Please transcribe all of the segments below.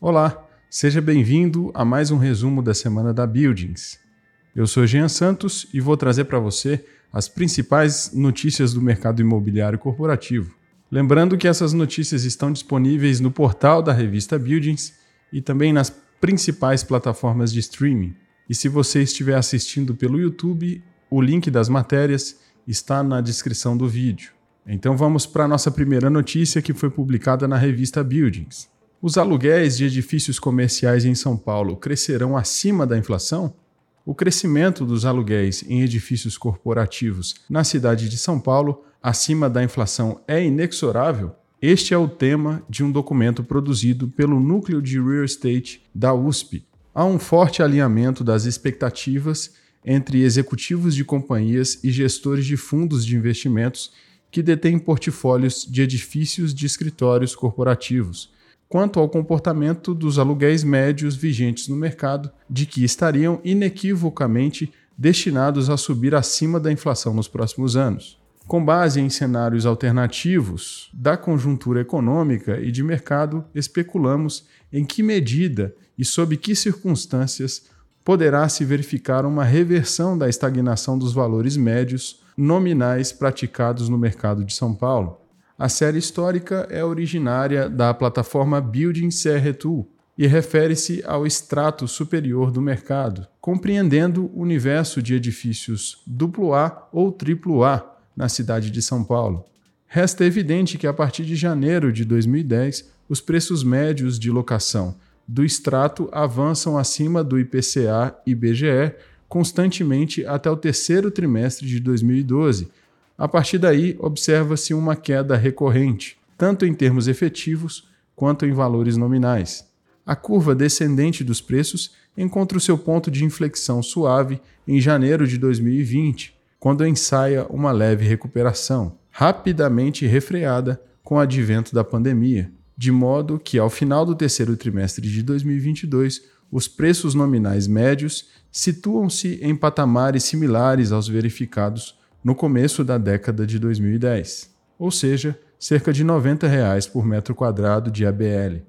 Olá, seja bem-vindo a mais um resumo da semana da Buildings. Eu sou Jean Santos e vou trazer para você as principais notícias do mercado imobiliário corporativo. Lembrando que essas notícias estão disponíveis no portal da revista Buildings e também nas principais plataformas de streaming. E se você estiver assistindo pelo YouTube, o link das matérias está na descrição do vídeo. Então vamos para a nossa primeira notícia que foi publicada na revista Buildings. Os aluguéis de edifícios comerciais em São Paulo crescerão acima da inflação? O crescimento dos aluguéis em edifícios corporativos na cidade de São Paulo acima da inflação é inexorável? Este é o tema de um documento produzido pelo Núcleo de Real Estate da USP. Há um forte alinhamento das expectativas entre executivos de companhias e gestores de fundos de investimentos que detêm portfólios de edifícios de escritórios corporativos, quanto ao comportamento dos aluguéis médios vigentes no mercado, de que estariam inequivocamente destinados a subir acima da inflação nos próximos anos. Com base em cenários alternativos da conjuntura econômica e de mercado, especulamos em que medida e sob que circunstâncias poderá se verificar uma reversão da estagnação dos valores médios nominais praticados no mercado de São Paulo. A série histórica é originária da plataforma Building CR Tool e refere-se ao extrato superior do mercado, compreendendo o universo de edifícios AA ou AAA na cidade de São Paulo. Resta evidente que a partir de janeiro de 2010, os preços médios de locação do extrato avançam acima do IPCA e IBGE constantemente até o terceiro trimestre de 2012. A partir daí, observa-se uma queda recorrente, tanto em termos efetivos quanto em valores nominais. A curva descendente dos preços encontra o seu ponto de inflexão suave em janeiro de 2020, quando ensaia uma leve recuperação, rapidamente refreada com o advento da pandemia, de modo que, ao final do terceiro trimestre de 2022, os preços nominais médios situam-se em patamares similares aos verificados no começo da década de 2010, ou seja, cerca de 90 reais por metro quadrado de ABL.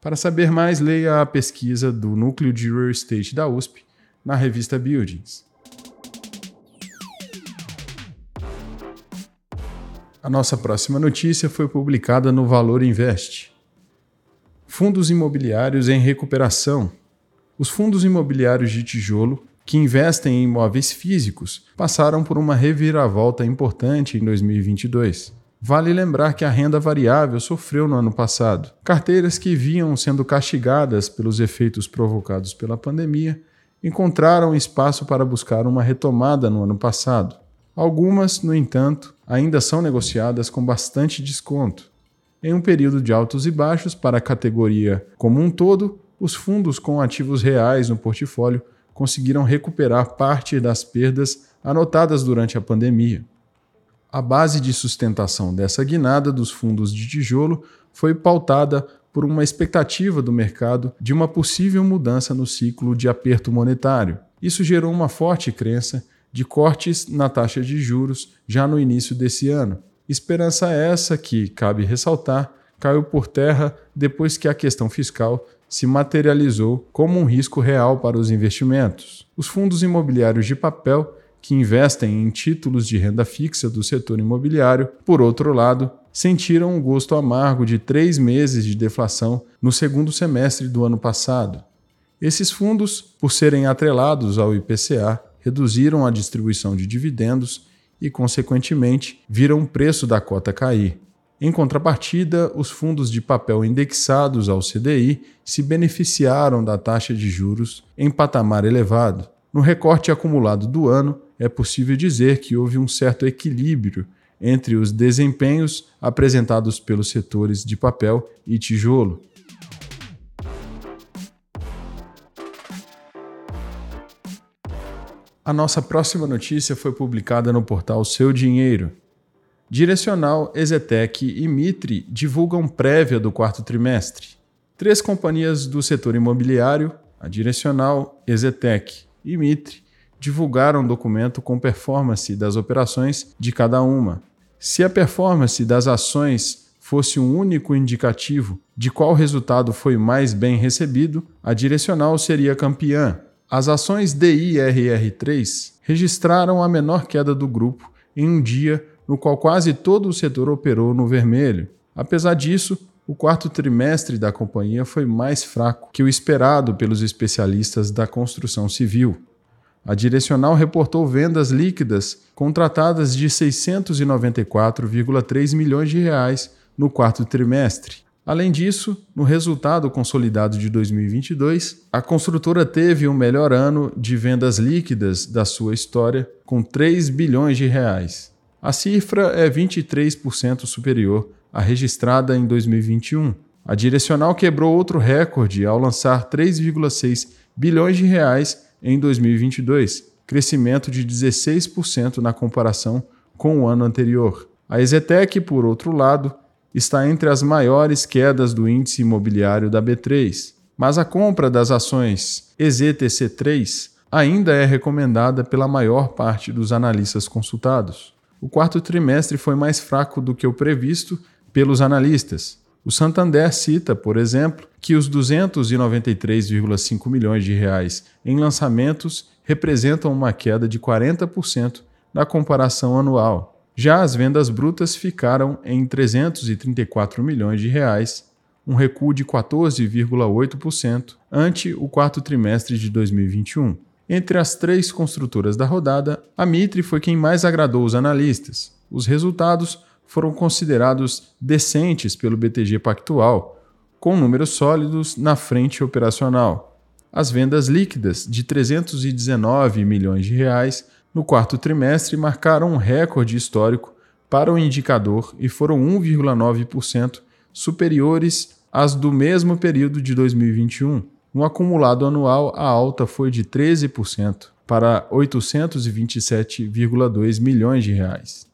Para saber mais, leia a pesquisa do Núcleo de Real Estate da USP na revista Buildings. A nossa próxima notícia foi publicada no Valor Invest. Fundos imobiliários em recuperação os fundos imobiliários de tijolo, que investem em imóveis físicos, passaram por uma reviravolta importante em 2022. Vale lembrar que a renda variável sofreu no ano passado. Carteiras que vinham sendo castigadas pelos efeitos provocados pela pandemia encontraram espaço para buscar uma retomada no ano passado. Algumas, no entanto, ainda são negociadas com bastante desconto. Em um período de altos e baixos para a categoria como um todo, os fundos com ativos reais no portfólio conseguiram recuperar parte das perdas anotadas durante a pandemia. A base de sustentação dessa guinada dos fundos de tijolo foi pautada por uma expectativa do mercado de uma possível mudança no ciclo de aperto monetário. Isso gerou uma forte crença de cortes na taxa de juros já no início desse ano. Esperança essa que, cabe ressaltar, caiu por terra depois que a questão fiscal se materializou como um risco real para os investimentos. Os fundos imobiliários de papel, que investem em títulos de renda fixa do setor imobiliário, por outro lado, sentiram um gosto amargo de três meses de deflação no segundo semestre do ano passado. Esses fundos, por serem atrelados ao IPCA, reduziram a distribuição de dividendos e, consequentemente, viram o preço da cota cair. Em contrapartida, os fundos de papel indexados ao CDI se beneficiaram da taxa de juros em patamar elevado. No recorte acumulado do ano, é possível dizer que houve um certo equilíbrio entre os desempenhos apresentados pelos setores de papel e tijolo. A nossa próxima notícia foi publicada no portal Seu Dinheiro. Direcional, Exetec e Mitre divulgam prévia do quarto trimestre. Três companhias do setor imobiliário, a Direcional, Exetec e Mitre, divulgaram um documento com performance das operações de cada uma. Se a performance das ações fosse um único indicativo de qual resultado foi mais bem recebido, a Direcional seria campeã. As ações DIRR3 registraram a menor queda do grupo em um dia no qual quase todo o setor operou no vermelho. Apesar disso, o quarto trimestre da companhia foi mais fraco que o esperado pelos especialistas da construção civil. A Direcional reportou vendas líquidas contratadas de 694,3 milhões de reais no quarto trimestre. Além disso, no resultado consolidado de 2022, a construtora teve o melhor ano de vendas líquidas da sua história, com 3 bilhões de reais. A cifra é 23% superior à registrada em 2021. A Direcional quebrou outro recorde ao lançar 3,6 bilhões de reais em 2022, crescimento de 16% na comparação com o ano anterior. A Exetec, por outro lado, está entre as maiores quedas do índice imobiliário da B3, mas a compra das ações EZTC3 ainda é recomendada pela maior parte dos analistas consultados. O quarto trimestre foi mais fraco do que o previsto pelos analistas. O Santander cita, por exemplo, que os 293,5 milhões de reais em lançamentos representam uma queda de 40% na comparação anual. Já as vendas brutas ficaram em 334 milhões de reais, um recuo de 14,8% ante o quarto trimestre de 2021. Entre as três construtoras da rodada, a Mitre foi quem mais agradou os analistas. Os resultados foram considerados decentes pelo BTG Pactual, com números sólidos na frente operacional. As vendas líquidas de 319 milhões de reais no quarto trimestre marcaram um recorde histórico para o indicador e foram 1,9% superiores às do mesmo período de 2021. No acumulado anual, a alta foi de 13% para 827,2 milhões de reais.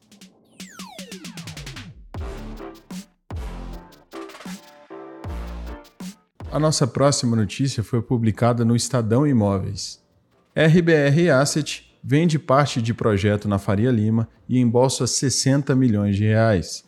A nossa próxima notícia foi publicada no Estadão Imóveis. RBR Asset vende parte de projeto na Faria Lima e embolsa 60 milhões de reais.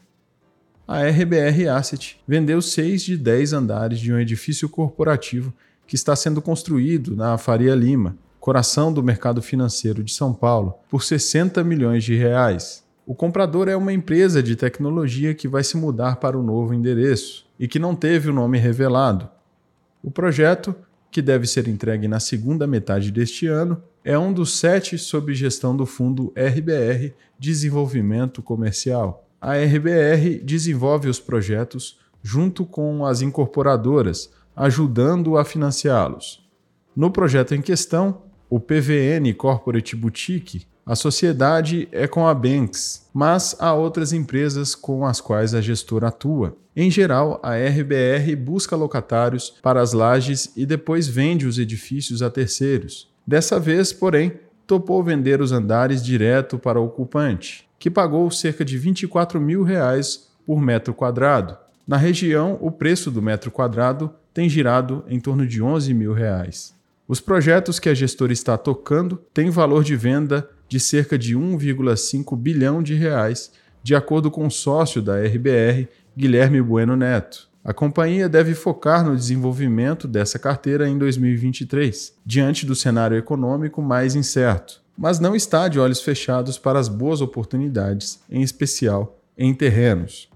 A RBR Asset vendeu seis de 10 andares de um edifício corporativo que está sendo construído na Faria Lima, coração do mercado financeiro de São Paulo, por 60 milhões de reais. O comprador é uma empresa de tecnologia que vai se mudar para o novo endereço e que não teve o nome revelado. O projeto, que deve ser entregue na segunda metade deste ano, é um dos sete sob gestão do fundo RBR Desenvolvimento Comercial. A RBR desenvolve os projetos junto com as incorporadoras, ajudando a financiá-los. No projeto em questão, o PVN Corporate Boutique, a sociedade é com a Banks, mas há outras empresas com as quais a gestora atua. Em geral, a RBR busca locatários para as lajes e depois vende os edifícios a terceiros. Dessa vez, porém, topou vender os andares direto para o ocupante, que pagou cerca de 24 mil reais por metro quadrado. Na região, o preço do metro quadrado tem girado em torno de 11 mil reais. Os projetos que a gestora está tocando têm valor de venda de cerca de 1,5 bilhão de reais, de acordo com o sócio da RBR, Guilherme Bueno Neto. A companhia deve focar no desenvolvimento dessa carteira em 2023, diante do cenário econômico mais incerto, mas não está de olhos fechados para as boas oportunidades, em especial em terrenos.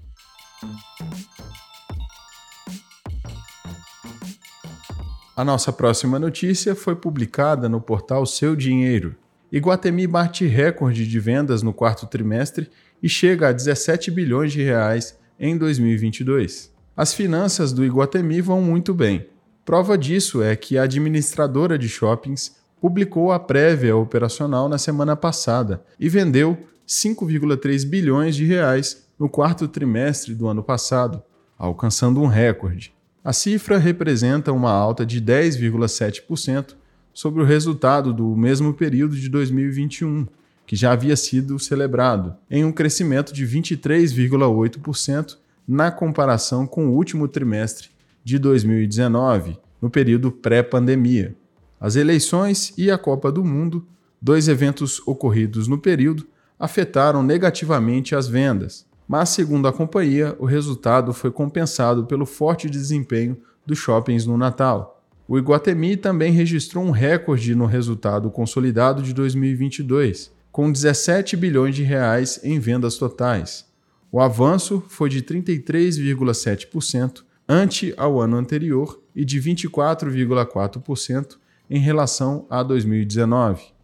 A nossa próxima notícia foi publicada no portal Seu Dinheiro. Iguatemi bate recorde de vendas no quarto trimestre e chega a 17 bilhões de reais em 2022 as finanças do Iguatemi vão muito bem. Prova disso é que a administradora de shoppings publicou a prévia operacional na semana passada e vendeu 5,3 bilhões de reais no quarto trimestre do ano passado, alcançando um recorde. A cifra representa uma alta de 10,7% sobre o resultado do mesmo período de 2021, que já havia sido celebrado, em um crescimento de 23,8% na comparação com o último trimestre de 2019, no período pré-pandemia. As eleições e a Copa do Mundo, dois eventos ocorridos no período, afetaram negativamente as vendas. Mas, segundo a companhia, o resultado foi compensado pelo forte desempenho dos shoppings no Natal. O Iguatemi também registrou um recorde no resultado consolidado de 2022, com 17 bilhões de reais em vendas totais. O avanço foi de 33,7% ante ao ano anterior e de 24,4% em relação a 2019.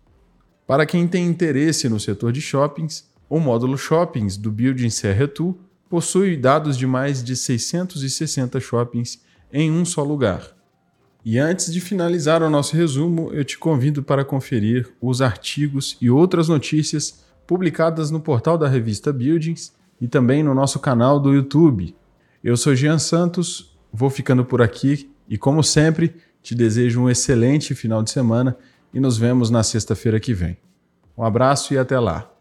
Para quem tem interesse no setor de shoppings, o módulo Shoppings do Building Serretu possui dados de mais de 660 shoppings em um só lugar. E antes de finalizar o nosso resumo, eu te convido para conferir os artigos e outras notícias publicadas no portal da revista Buildings e também no nosso canal do YouTube. Eu sou Jean Santos, vou ficando por aqui e, como sempre, te desejo um excelente final de semana e nos vemos na sexta-feira que vem. Um abraço e até lá!